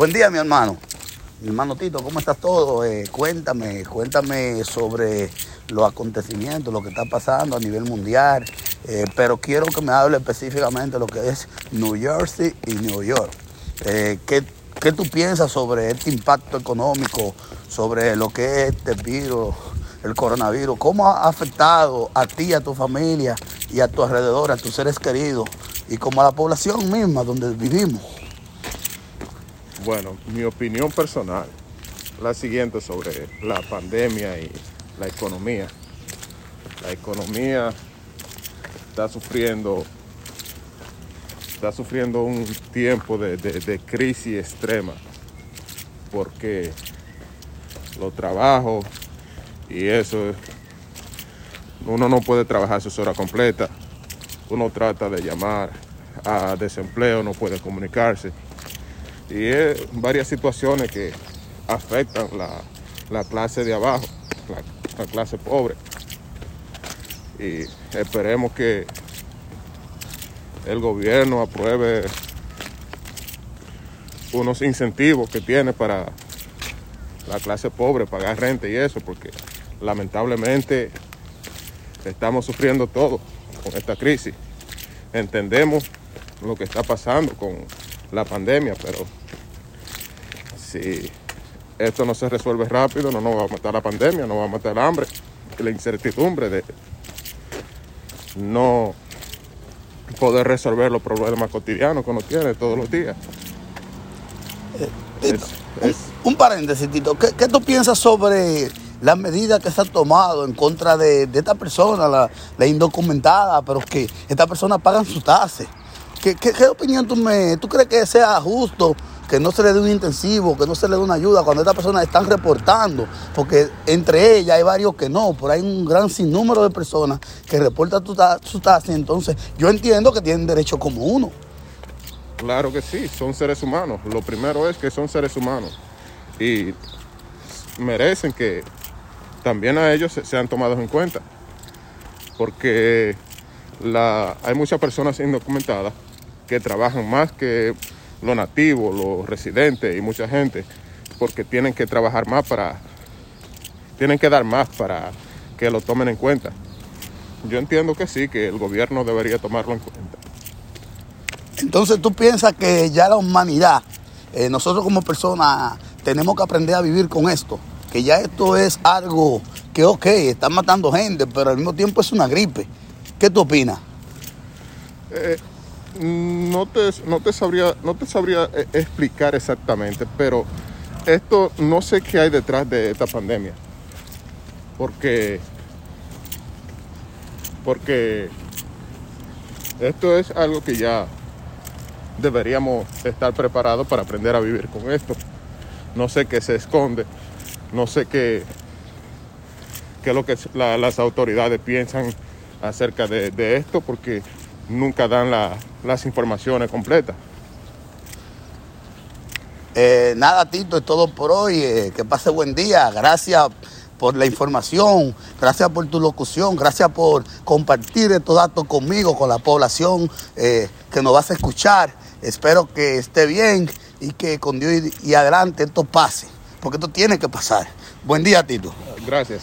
Buen día, mi hermano. Mi hermano Tito, ¿cómo estás todo? Eh, cuéntame, cuéntame sobre los acontecimientos, lo que está pasando a nivel mundial, eh, pero quiero que me hable específicamente de lo que es New Jersey y New York. Eh, ¿qué, ¿Qué tú piensas sobre este impacto económico, sobre lo que es este virus, el coronavirus? ¿Cómo ha afectado a ti, a tu familia y a tu alrededor, a tus seres queridos y como a la población misma donde vivimos? Bueno, mi opinión personal, la siguiente sobre la pandemia y la economía. La economía está sufriendo, está sufriendo un tiempo de, de, crisis extrema porque los trabajos y eso, uno no puede trabajar sus horas completas, uno trata de llamar a desempleo, no puede comunicarse y es varias situaciones que afectan la, la clase de abajo, la, la, clase pobre. Y esperemos que el gobierno apruebe unos incentivos que tiene para la clase pobre, pagar renta y eso, porque lamentablemente estamos sufriendo todo con esta crisis. Entendemos lo que está pasando con la pandemia, pero si esto no se resuelve rápido, no nos va a matar la pandemia, no va a matar el hambre la incertidumbre de no poder resolver los problemas cotidianos que uno tiene todos los días. Eh, es, es... Un, un, paréntesis, Tito. ¿Qué, ¿Qué, tú piensas sobre las medidas que se han tomado en contra de, de esta persona, la, la, indocumentada, pero que esta persona pagan su tasa? ¿Qué, qué, qué opinión tú me... ¿Tú crees que sea justo que no se le dé un intensivo, que no se le dé una ayuda cuando estas personas están reportando, porque entre ellas hay varios que no, pero hay un gran sinnúmero de personas que reportan su tasa, entonces yo entiendo que tienen derecho como uno. Claro que sí, son seres humanos. Lo primero es que son seres humanos y merecen que también a ellos sean tomados en cuenta, porque hay muchas personas indocumentadas que trabajan más que los nativos, los residentes y mucha gente, porque tienen que trabajar más para, tienen que dar más para que lo tomen en cuenta. Yo entiendo que sí, que el gobierno debería tomarlo en cuenta. Entonces tú piensas que ya la humanidad, eh, nosotros como personas tenemos que aprender a vivir con esto, que ya esto es algo que ok, está matando gente, pero al mismo tiempo es una gripe. ¿Qué tú opinas? Eh, no te, no te sabría, no te sabría eh, explicar exactamente, pero esto no sé qué hay detrás de esta pandemia. Porque, porque esto es algo que ya deberíamos estar preparados para aprender a vivir con esto. No sé qué se esconde, no sé qué, qué es lo que la, las autoridades piensan acerca de, de esto, porque nunca dan la, las informaciones completas. Eh, nada, Tito, es todo por hoy. Eh, que pase buen día. Gracias por la información, gracias por tu locución, gracias por compartir estos datos conmigo, con la población eh, que nos vas a escuchar. Espero que esté bien y que con Dios y, y adelante esto pase, porque esto tiene que pasar. Buen día, Tito. Gracias.